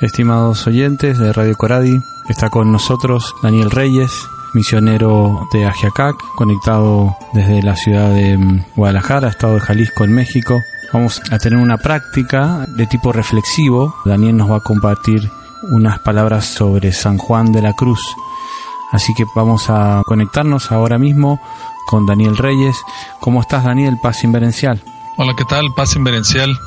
Estimados oyentes de Radio Coradi, está con nosotros Daniel Reyes, misionero de Ajiacac, conectado desde la ciudad de mm, Guadalajara, estado de Jalisco, en México. Vamos a tener una práctica de tipo reflexivo. Daniel nos va a compartir unas palabras sobre San Juan de la Cruz. Así que vamos a conectarnos ahora mismo con Daniel Reyes. ¿Cómo estás, Daniel? Paz Inverencial. Hola, ¿qué tal? Paz Inverencial.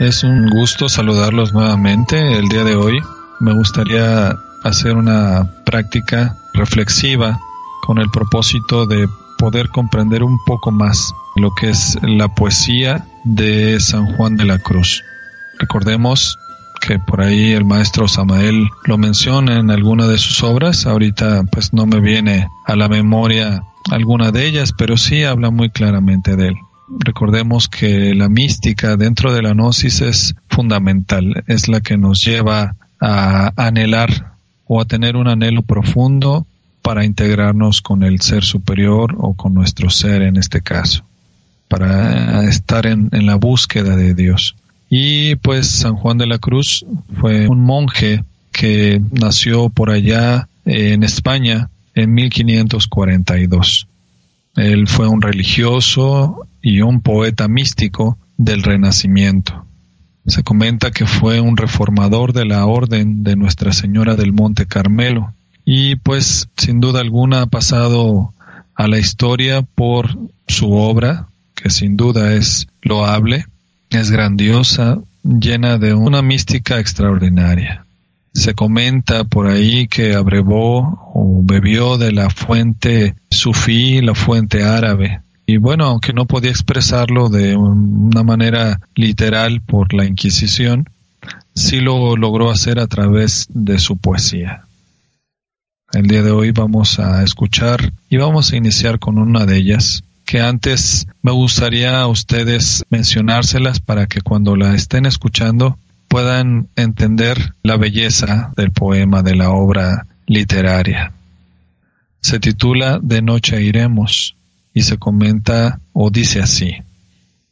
Es un gusto saludarlos nuevamente el día de hoy. Me gustaría hacer una práctica reflexiva con el propósito de poder comprender un poco más lo que es la poesía de San Juan de la Cruz. Recordemos que por ahí el maestro Samael lo menciona en alguna de sus obras. Ahorita pues no me viene a la memoria alguna de ellas, pero sí habla muy claramente de él. Recordemos que la mística dentro de la gnosis es fundamental, es la que nos lleva a anhelar o a tener un anhelo profundo para integrarnos con el ser superior o con nuestro ser en este caso, para estar en, la búsqueda de Dios. Y pues San Juan de la Cruz fue un monje que nació por allá en España en 1542. Él fue un religioso y un poeta místico del Renacimiento. Se comenta que fue un reformador de la Orden de Nuestra Señora del Monte Carmelo y pues sin duda alguna ha pasado a la historia por su obra, que sin duda es loable, es grandiosa, llena de una mística extraordinaria. Se comenta por ahí que abrevó o bebió de la fuente sufí, la fuente árabe. Y bueno, aunque no podía expresarlo de una manera literal por la Inquisición, sí lo logró hacer a través de su poesía. El día de hoy vamos a escuchar y vamos a iniciar con una de ellas, que antes me gustaría a ustedes mencionárselas para que cuando la estén escuchando puedan entender la belleza del poema, de la obra literaria. Se titula De noche iremos y se comenta o dice así,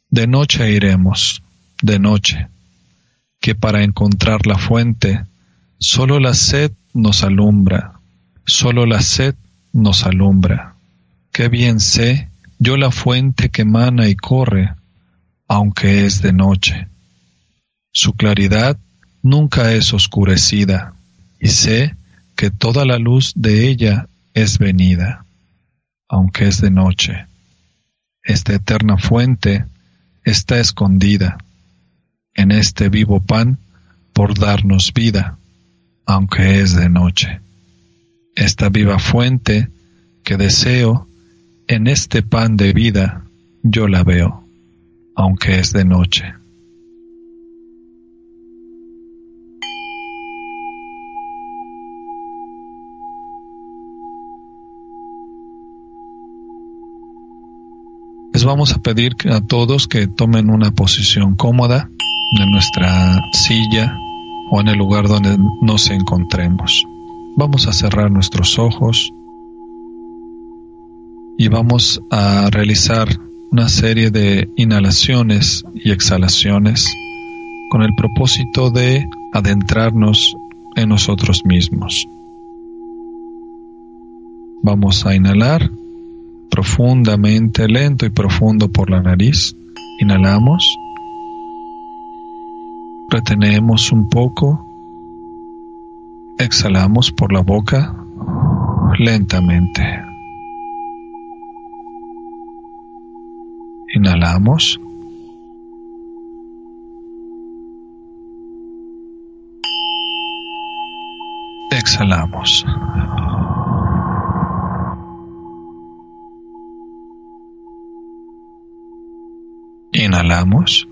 De noche iremos, de noche, que para encontrar la fuente, solo la sed nos alumbra, solo la sed nos alumbra. Qué bien sé yo la fuente que emana y corre, aunque es de noche. Su claridad nunca es oscurecida, y sé que toda la luz de ella es venida, aunque es de noche. Esta eterna fuente está escondida en este vivo pan por darnos vida, aunque es de noche. Esta viva fuente que deseo en este pan de vida, yo la veo, aunque es de noche. Vamos a pedir a todos que tomen una posición cómoda en nuestra silla o en el lugar donde nos encontremos. Vamos a cerrar nuestros ojos y vamos a realizar una serie de inhalaciones y exhalaciones con el propósito de adentrarnos en nosotros mismos. Vamos a inhalar profundamente, lento y profundo por la nariz. Inhalamos. Retenemos un poco. Exhalamos por la boca lentamente. Inhalamos. Exhalamos. Inhalamos.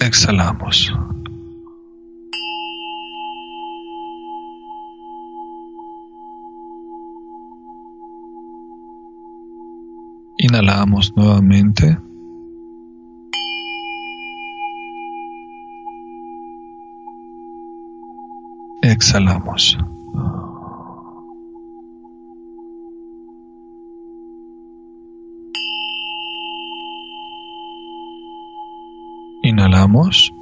Exhalamos. Inhalamos nuevamente. Exhalamos. Inhalamos.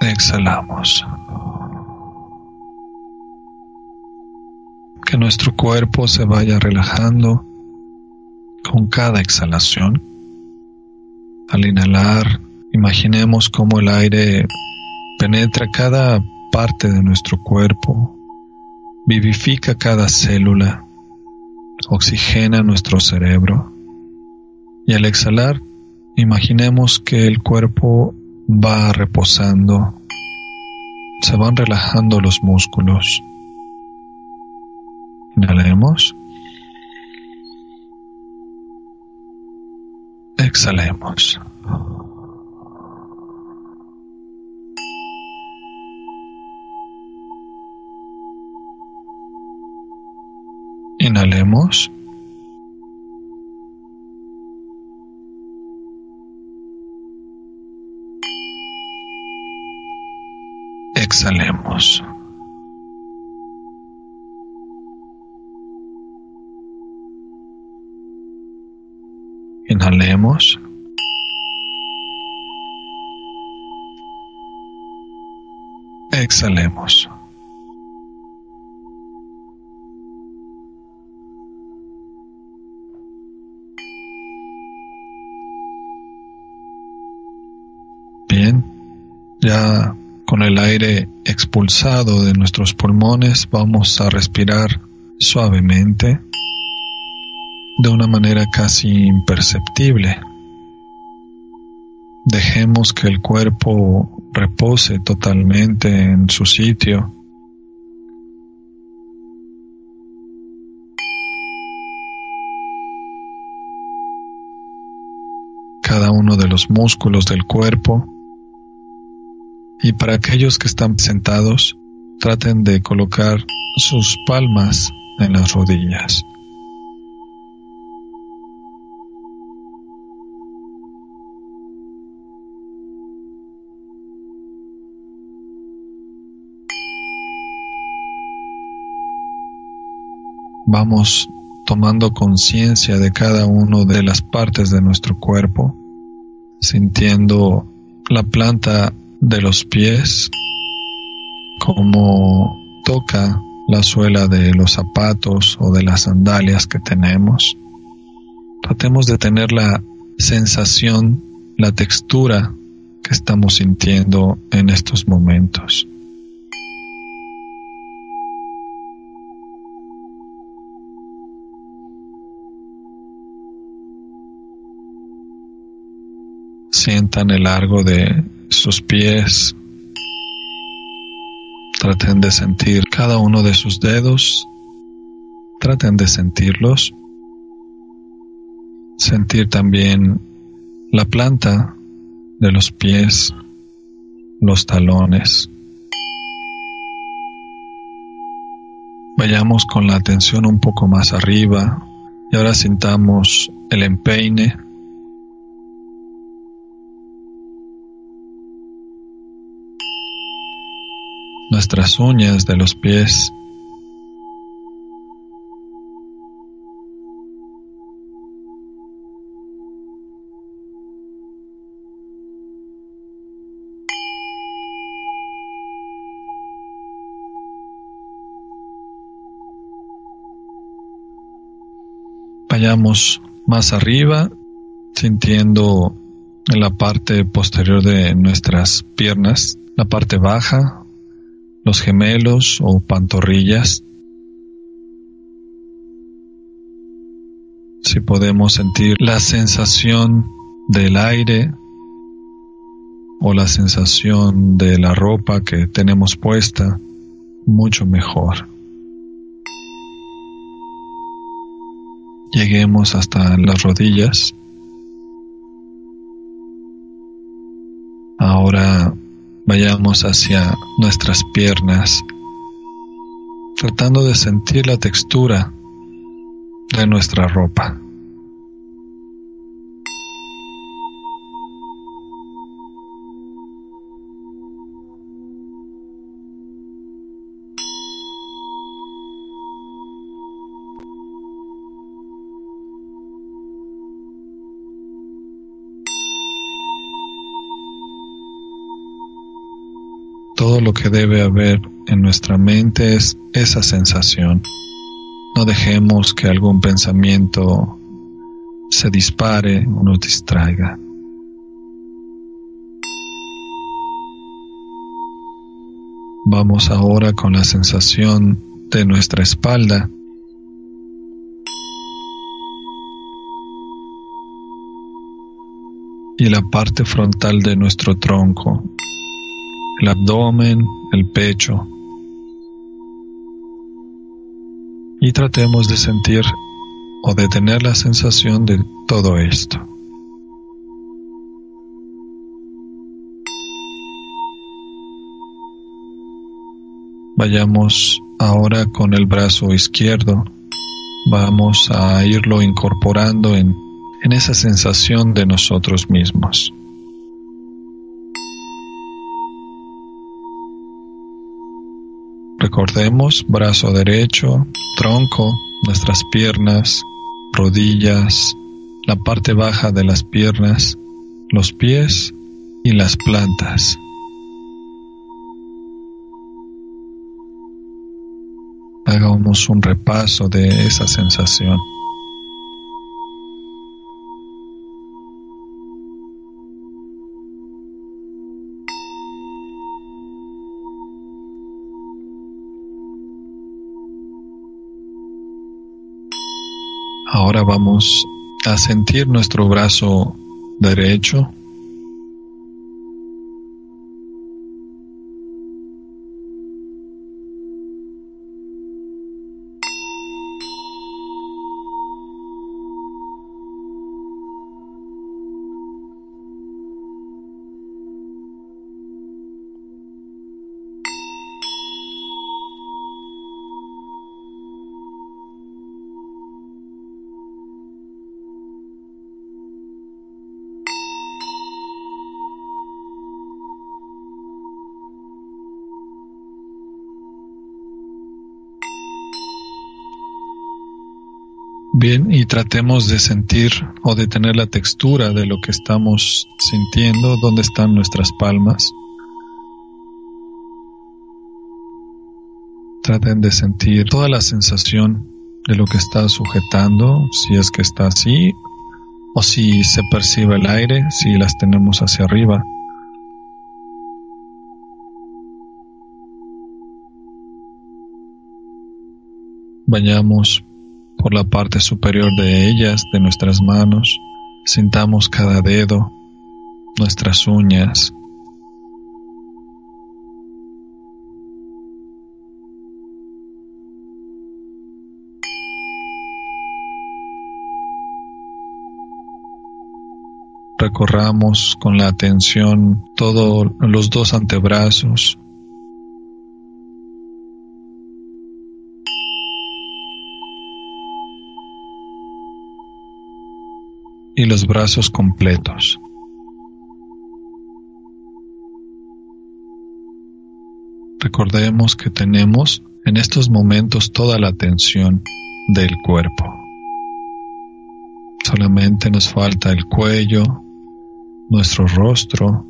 Exhalamos. Que nuestro cuerpo se vaya relajando con cada exhalación. Al inhalar, imaginemos cómo el aire penetra cada parte de nuestro cuerpo, vivifica cada célula, oxigena nuestro cerebro. Y al exhalar, imaginemos que el cuerpo va reposando, se van relajando los músculos. Inhalemos. Exhalemos. Inhalemos. Exhalemos. Inhalemos. Exhalemos. Ya con el aire expulsado de nuestros pulmones vamos a respirar suavemente de una manera casi imperceptible. Dejemos que el cuerpo repose totalmente en su sitio. Cada uno de los músculos del cuerpo y para aquellos que están sentados, traten de colocar sus palmas en las rodillas. Vamos tomando conciencia de cada una de las partes de nuestro cuerpo, sintiendo la planta de los pies, como toca la suela de los zapatos o de las sandalias que tenemos. Tratemos de tener la sensación, la textura que estamos sintiendo en estos momentos. Sientan el largo de sus pies. Traten de sentir cada uno de sus dedos. Traten de sentirlos. Sentir también la planta de los pies, los talones. Vayamos con la atención un poco más arriba y ahora sintamos el empeine nuestras uñas de los pies. Vayamos más arriba, sintiendo en la parte posterior de nuestras piernas, la parte baja, los gemelos o pantorrillas. Si podemos sentir la sensación del aire o la sensación de la ropa que tenemos puesta, mucho mejor. Lleguemos hasta las rodillas. Ahora vayamos hacia nuestras piernas, tratando de sentir la textura de nuestra ropa. Todo lo que debe haber en nuestra mente es esa sensación. No dejemos que algún pensamiento se dispare o nos distraiga. Vamos ahora con la sensación de nuestra espalda. Y la parte frontal de nuestro tronco, el abdomen, el pecho. Y tratemos de sentir o de tener la sensación de todo esto. Vayamos ahora con el brazo izquierdo. Vamos a irlo incorporando en, en esa sensación de nosotros mismos. Recordemos brazo derecho, tronco, nuestras piernas, rodillas, la parte baja de las piernas, los pies y las plantas. Hagamos un repaso de esa sensación. Ahora vamos a sentir nuestro brazo derecho Bien, y tratemos de sentir o de tener la textura de lo que estamos sintiendo, dónde están nuestras palmas. Traten de sentir toda la sensación de lo que está sujetando, si es que está así, o si se percibe el aire, si las tenemos hacia arriba. Vayamos por la parte superior de ellas, de nuestras manos, sintamos cada dedo, nuestras uñas. Recorramos con la atención todos los dos antebrazos, y los brazos completos. Recordemos que tenemos en estos momentos toda la atención del cuerpo. Solamente nos falta el cuello, nuestro rostro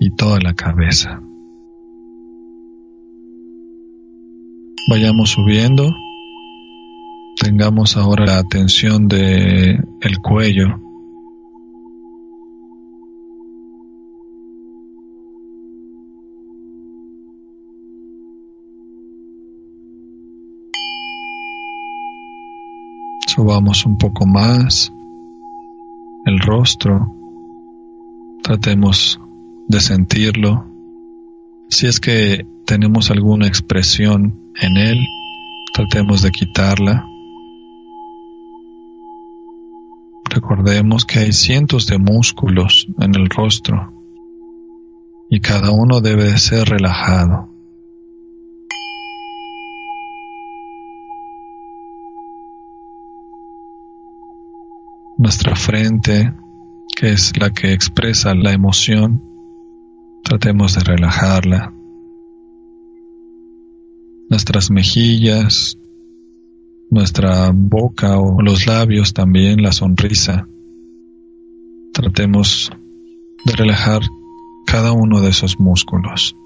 y toda la cabeza. Vayamos subiendo Tengamos ahora la atención de el cuello. Subamos un poco más el rostro. Tratemos de sentirlo. Si es que tenemos alguna expresión en él, tratemos de quitarla. Recordemos que hay cientos de músculos en el rostro y cada uno debe ser relajado. Nuestra frente, que es la que expresa la emoción, tratemos de relajarla. Nuestras mejillas, nuestra boca o los labios también, la sonrisa. Tratemos de relajar cada uno de esos músculos.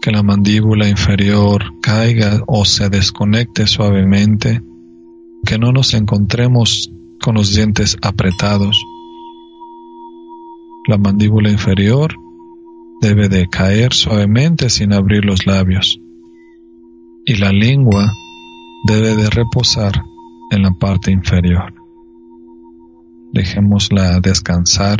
Que la mandíbula inferior caiga o se desconecte suavemente, que no nos encontremos con los dientes apretados la mandíbula inferior debe de caer suavemente sin abrir los labios y la lengua debe de reposar en la parte inferior. Dejémosla descansar.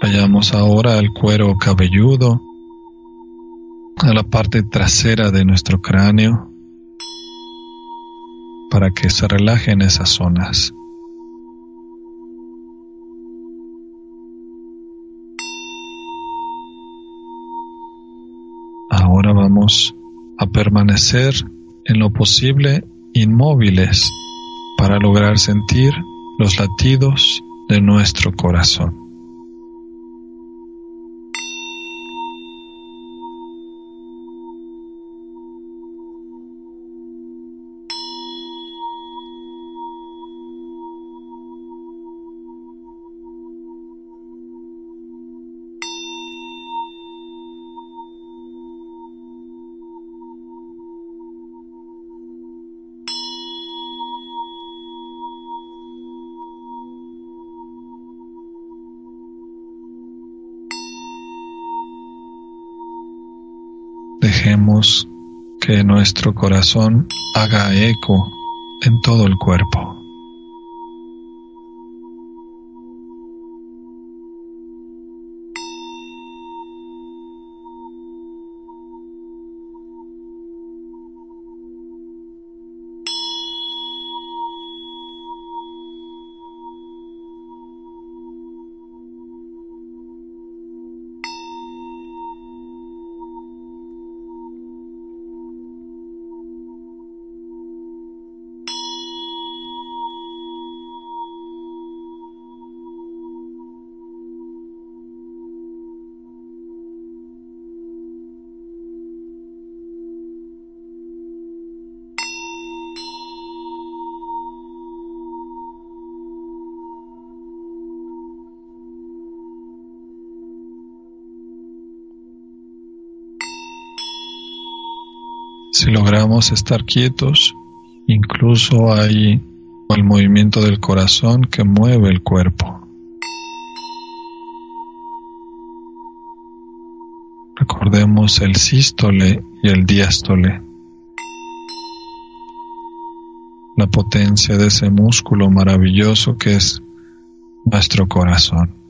Vayamos ahora al cuero cabelludo, a la parte trasera de nuestro cráneo, para que se relajen esas zonas. Ahora vamos a permanecer en lo posible inmóviles para lograr sentir los latidos de nuestro corazón. Que nuestro corazón haga eco en todo el cuerpo. Si logramos estar quietos, incluso hay el movimiento del corazón que mueve el cuerpo. Recordemos el sístole y el diástole. La potencia de ese músculo maravilloso que es nuestro corazón.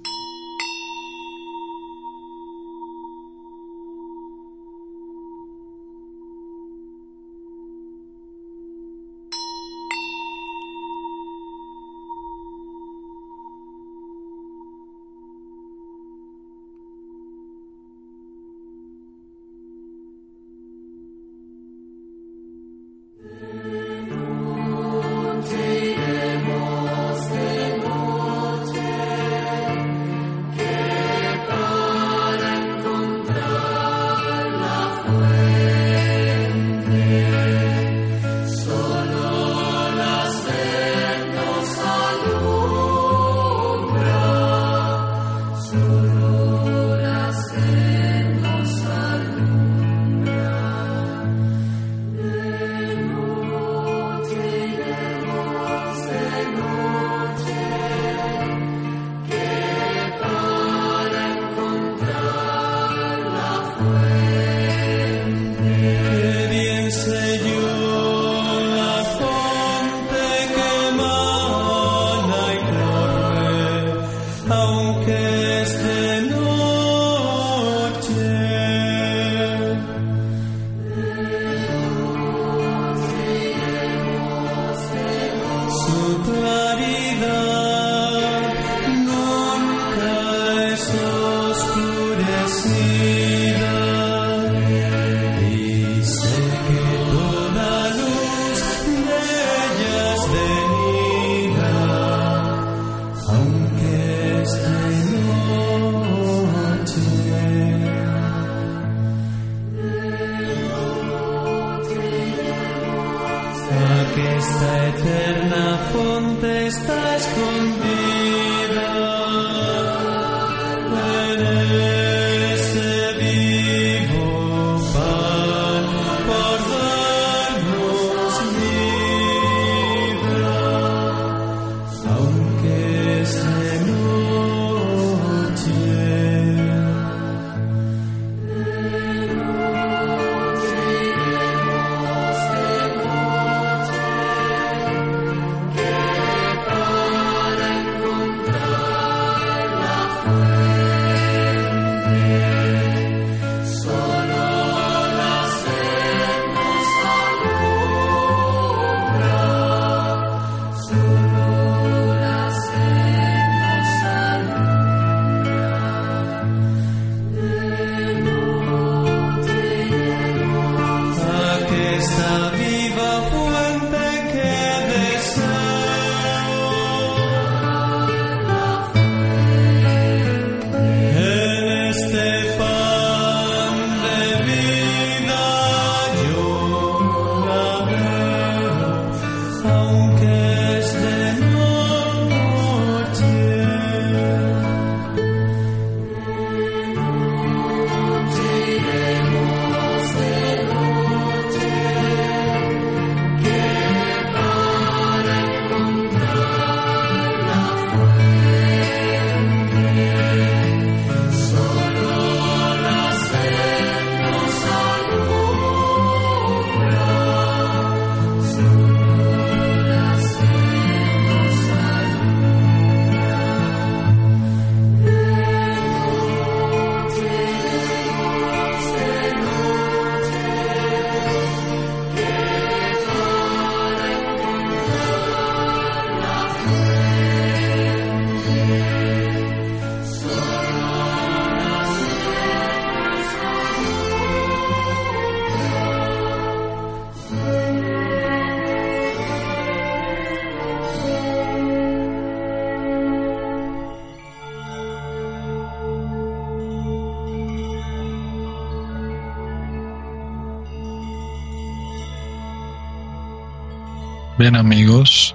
Bien amigos,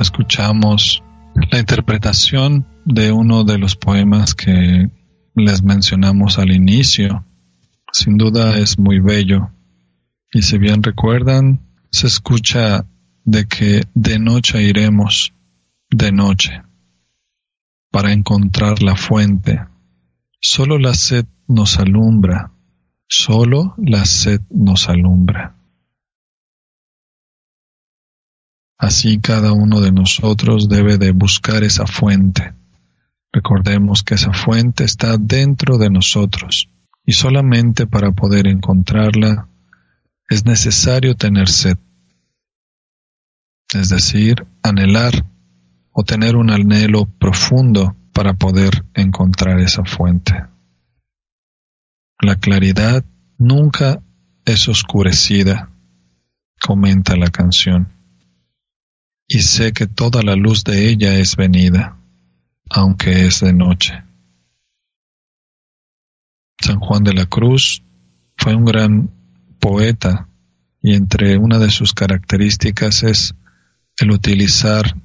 escuchamos la interpretación de uno de los poemas que les mencionamos al inicio. Sin duda es muy bello. Y si bien recuerdan, se escucha de que de noche iremos, de noche, para encontrar la fuente. Solo la sed nos alumbra, solo la sed nos alumbra. Así cada uno de nosotros debe de buscar esa fuente. Recordemos que esa fuente está dentro de nosotros y solamente para poder encontrarla es necesario tener sed, es decir, anhelar o tener un anhelo profundo para poder encontrar esa fuente. La claridad nunca es oscurecida, comenta la canción y sé que toda la luz de ella es venida, aunque es de noche. San Juan de la Cruz fue un gran poeta y entre una de sus características es el utilizar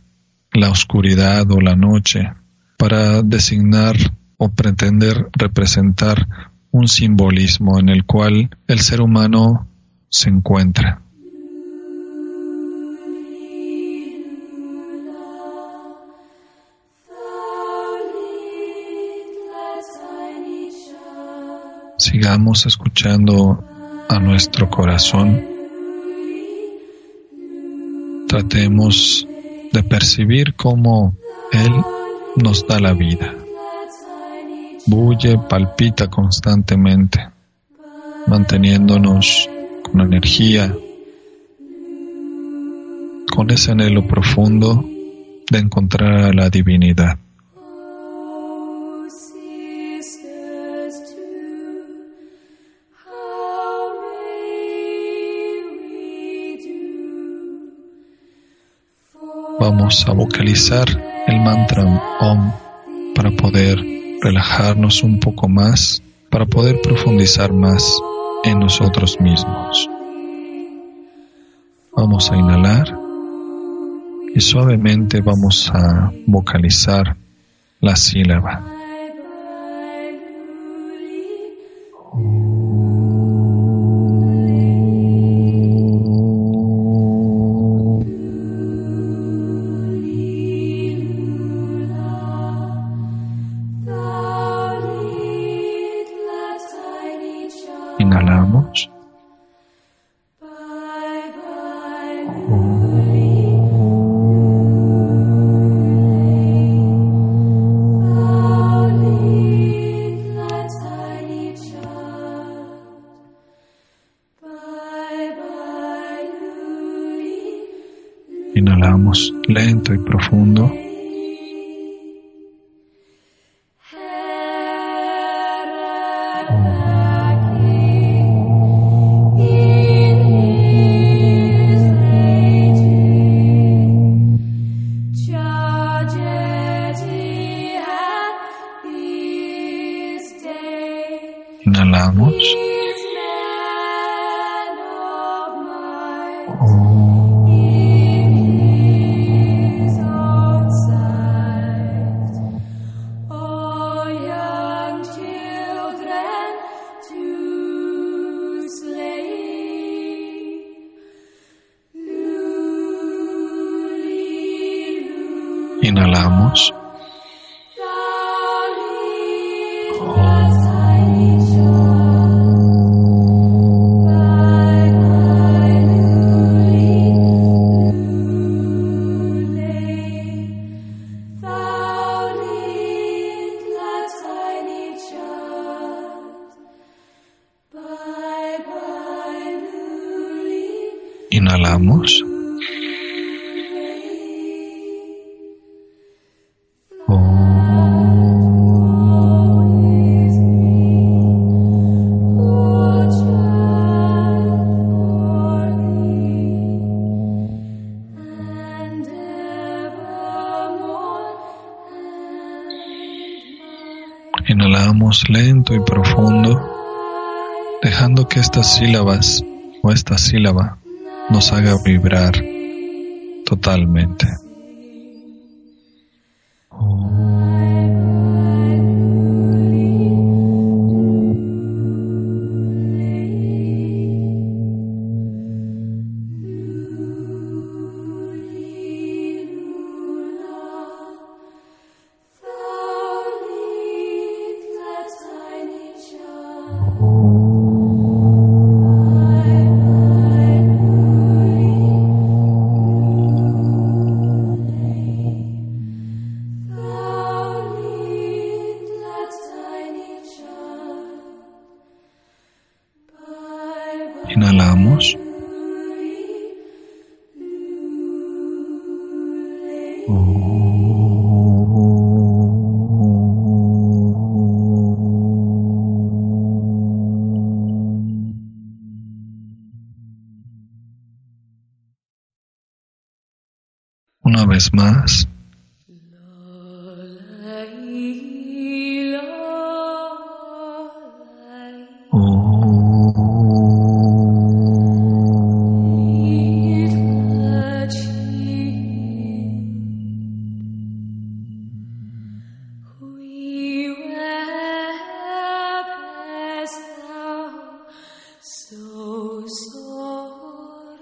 la oscuridad o la noche para designar o pretender representar un simbolismo en el cual el ser humano se encuentra. Sigamos escuchando a nuestro corazón. Tratemos de percibir cómo Él nos da la vida. Bulle, palpita constantemente, manteniéndonos con energía, con ese anhelo profundo de encontrar a la divinidad. Vamos a vocalizar el mantra OM para poder relajarnos un poco más, para poder profundizar más en nosotros mismos. Vamos a inhalar y suavemente vamos a vocalizar la sílaba. Inhalamos. Estas sílabas o esta sílaba nos haga vibrar totalmente. Vez más.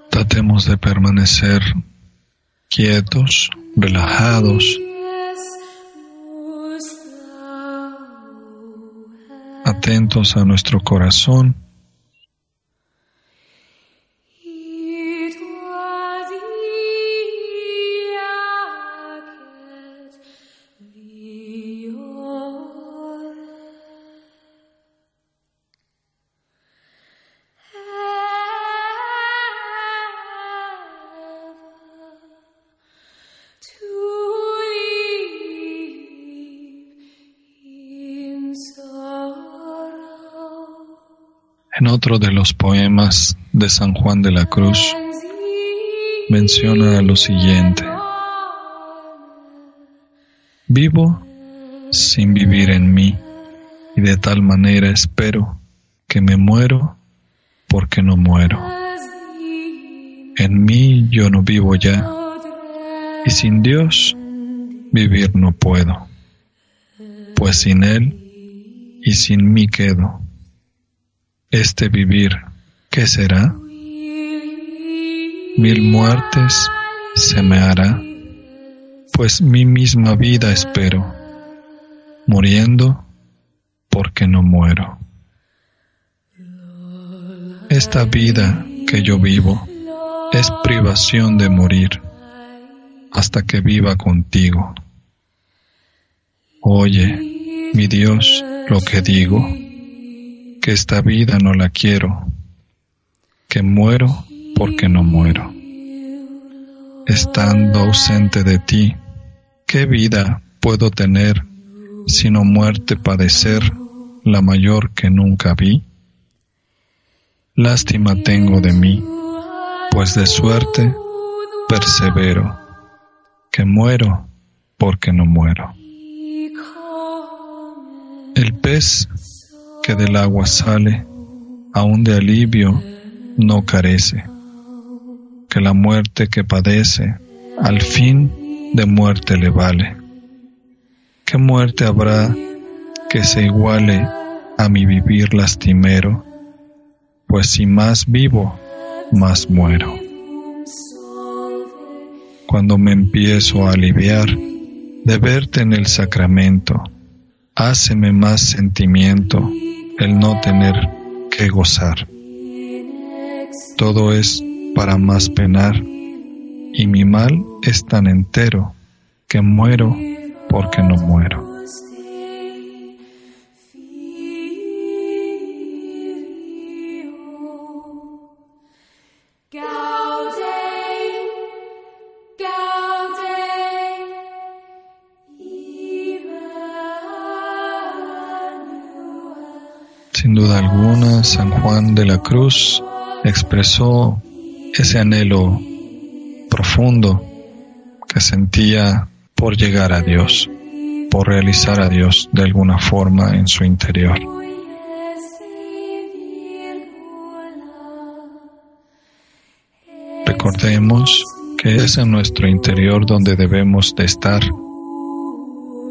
Tratemos de permanecer quietos, relajados, atentos a nuestro corazón. En otro de los poemas de San Juan de la Cruz menciona lo siguiente. Vivo sin vivir en mí y de tal manera espero que me muero porque no muero. En mí yo no vivo ya, y sin Dios vivir no puedo, pues sin Él y sin mí quedo. Este vivir, ¿qué será? Mil muertes se me hará, pues mi misma vida espero, muriendo porque no muero. Esta vida que yo vivo es privación de morir hasta que viva contigo. Oye, mi Dios, lo que digo, que esta vida no la quiero, que muero porque no muero. Estando ausente de ti, ¿qué vida puedo tener sino muerte padecer la mayor que nunca vi? Lástima tengo de mí, pues de suerte persevero, que muero porque no muero. El pez que del agua sale, aún de alivio no carece, que la muerte que padece, al fin de muerte le vale. ¿Qué muerte habrá que se iguale a mi vivir lastimero? Pues si más vivo, más muero. Cuando me empiezo a aliviar de verte en el sacramento, háceme más sentimiento el no tener que gozar. Todo es para más penar y mi mal es tan entero que muero porque no muero. Sin duda alguna, San Juan de la Cruz expresó ese anhelo profundo que sentía por llegar a Dios, por realizar a Dios de alguna forma en su interior. Recordemos que es en nuestro interior donde debemos de estar.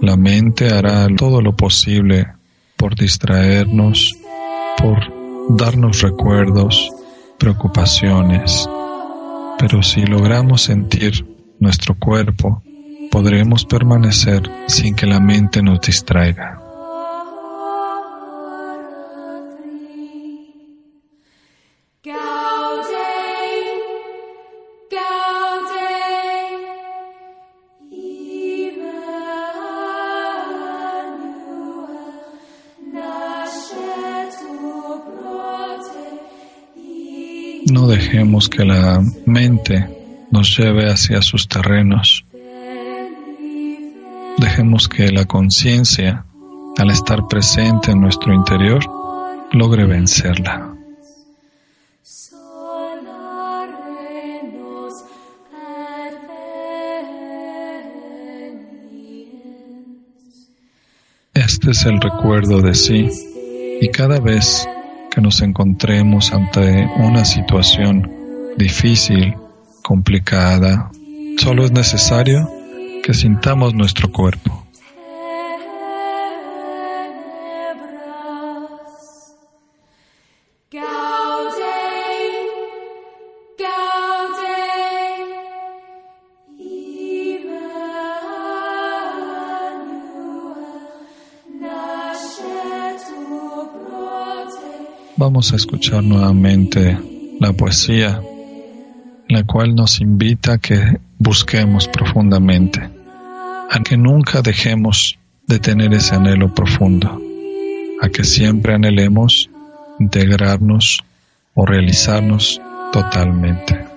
La mente hará todo lo posible por distraernos, por darnos recuerdos, preocupaciones. Pero si logramos sentir nuestro cuerpo, podremos permanecer sin que la mente nos distraiga. Dejemos que la mente nos lleve hacia sus terrenos. Dejemos que la conciencia, al estar presente en nuestro interior, logre vencerla. Este es el recuerdo de sí y cada vez que nos encontremos ante una situación difícil, complicada, solo es necesario que sintamos nuestro cuerpo. Vamos a escuchar nuevamente la poesía, la cual nos invita a que busquemos profundamente, a que nunca dejemos de tener ese anhelo profundo, a que siempre anhelemos integrarnos o realizarnos totalmente.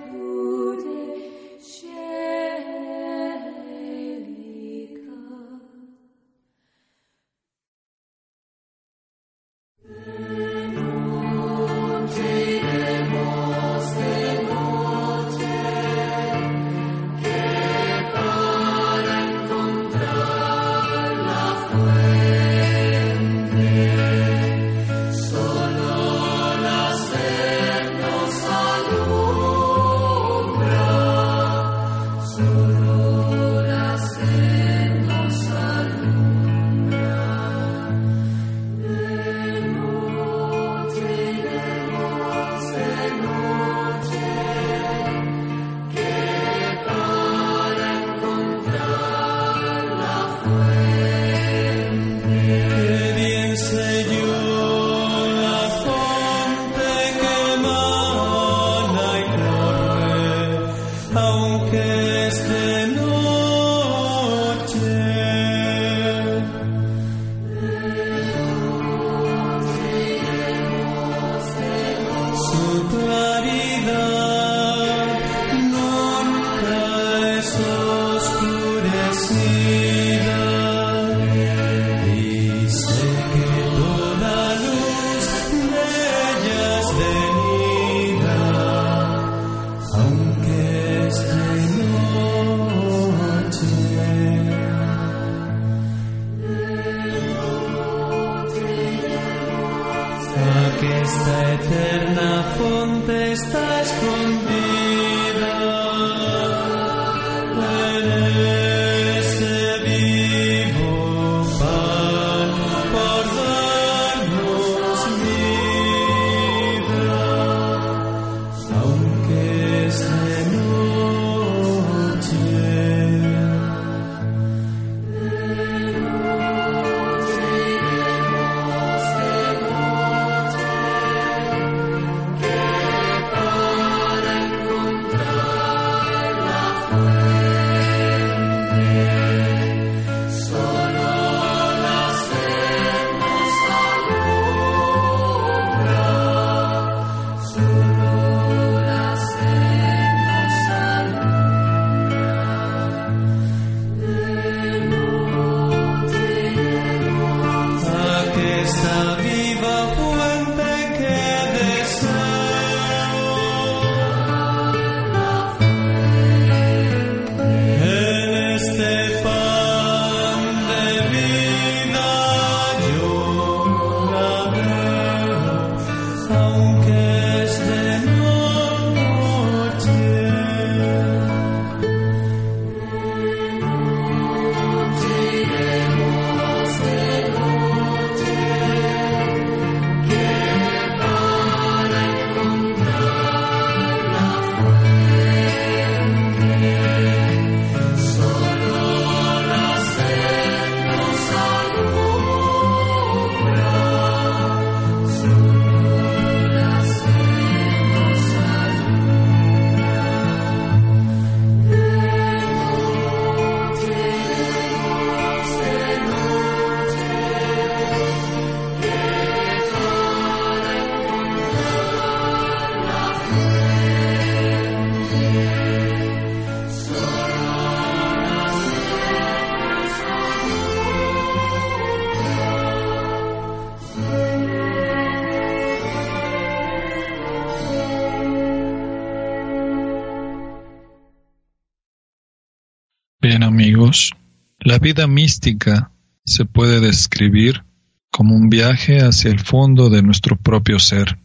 La vida mística se puede describir como un viaje hacia el fondo de nuestro propio ser,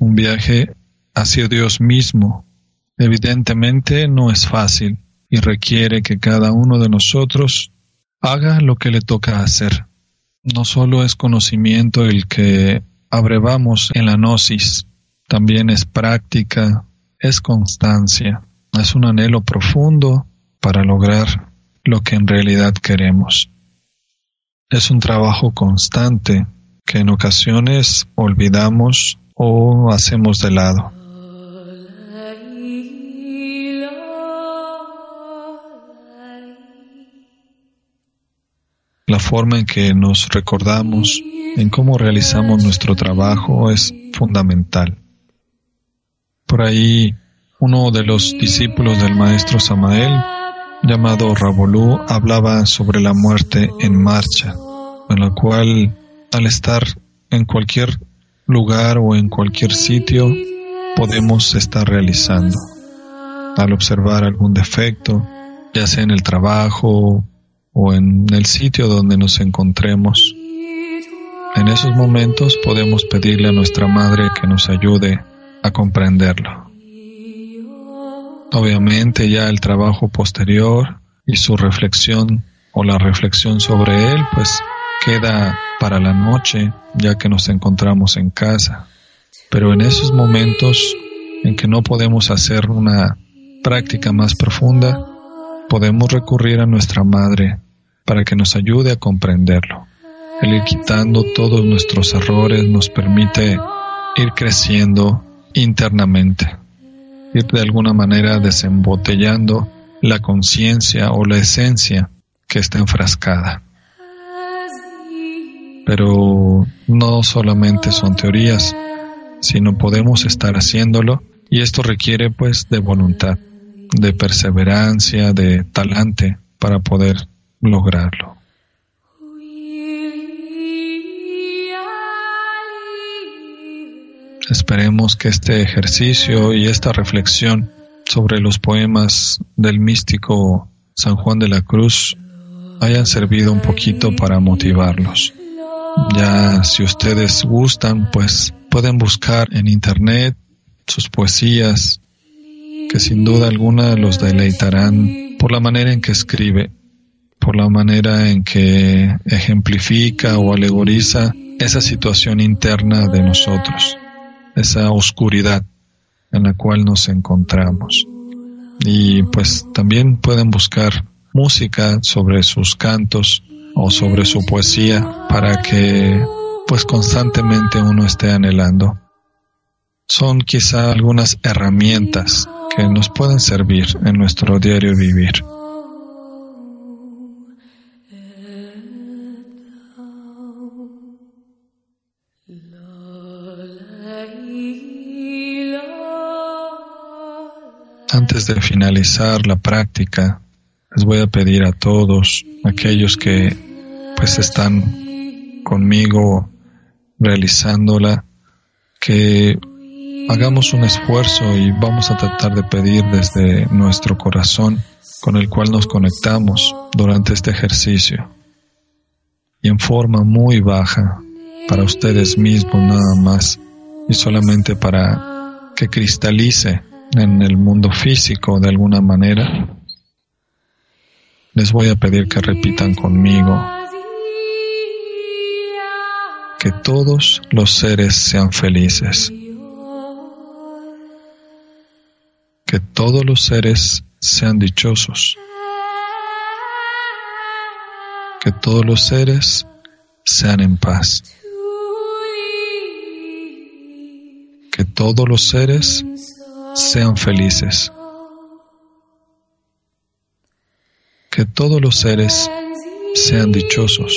un viaje hacia Dios mismo. Evidentemente no es fácil y requiere que cada uno de nosotros haga lo que le toca hacer. No solo es conocimiento el que abrevamos en la gnosis, también es práctica, es constancia, es un anhelo profundo para lograr lo que en realidad queremos. Es un trabajo constante que en ocasiones olvidamos o hacemos de lado. La forma en que nos recordamos en cómo realizamos nuestro trabajo es fundamental. Por ahí, uno de los discípulos del maestro Samael, llamado Rabolú, hablaba sobre la muerte en marcha, en la cual, al estar en cualquier lugar o en cualquier sitio, podemos estar realizando. Al observar algún defecto, ya sea en el trabajo o en el sitio donde nos encontremos. En esos momentos podemos pedirle a nuestra Madre que nos ayude a comprenderlo. Obviamente ya el trabajo posterior y su reflexión o la reflexión sobre él pues queda para la noche ya que nos encontramos en casa. Pero en esos momentos en que no podemos hacer una práctica más profunda, podemos recurrir a nuestra Madre para que nos ayude a comprenderlo. El ir quitando todos nuestros errores nos permite ir creciendo internamente, ir de alguna manera desembotellando la conciencia o la esencia que está enfrascada. Pero no solamente son teorías, sino podemos estar haciéndolo y esto requiere pues de voluntad, de perseverancia, de talante para poder lograrlo. Esperemos que este ejercicio y esta reflexión sobre los poemas del místico San Juan de la Cruz hayan servido un poquito para motivarlos. Ya si ustedes gustan, pues pueden buscar en internet sus poesías, que sin duda alguna los deleitarán por la manera en que escribe por la manera en que ejemplifica o alegoriza esa situación interna de nosotros, esa oscuridad en la cual nos encontramos. Y pues también pueden buscar música sobre sus cantos o sobre su poesía para que pues constantemente uno esté anhelando. Son quizá algunas herramientas que nos pueden servir en nuestro diario vivir. Antes de finalizar la práctica, les voy a pedir a todos aquellos que pues están conmigo realizándola que hagamos un esfuerzo y vamos a tratar de pedir desde nuestro corazón con el cual nos conectamos durante este ejercicio. Y en forma muy baja para ustedes mismos nada más y solamente para que cristalice en el mundo físico de alguna manera, les voy a pedir que repitan conmigo que todos los seres sean felices, que todos los seres sean dichosos, que todos los seres sean en paz, que todos los seres sean felices. Que todos los seres sean dichosos.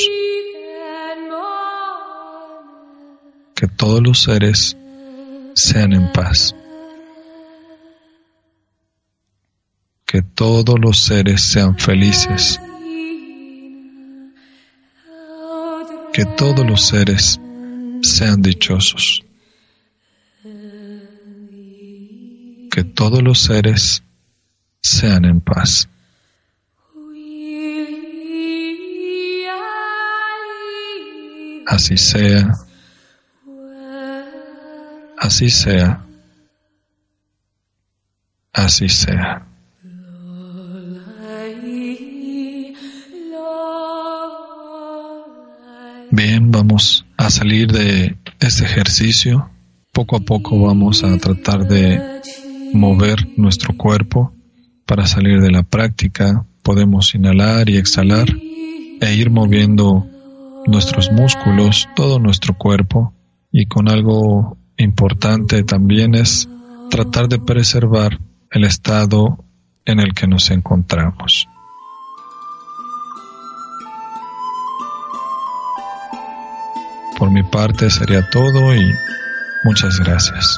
Que todos los seres sean en paz. Que todos los seres sean felices. Que todos los seres sean dichosos. que todos los seres sean en paz. Así sea, así sea, así sea. Bien, vamos a salir de este ejercicio. Poco a poco vamos a tratar de mover nuestro cuerpo para salir de la práctica. Podemos inhalar y exhalar e ir moviendo nuestros músculos, todo nuestro cuerpo. Y con algo importante también es tratar de preservar el estado en el que nos encontramos. Por mi parte sería todo y muchas gracias.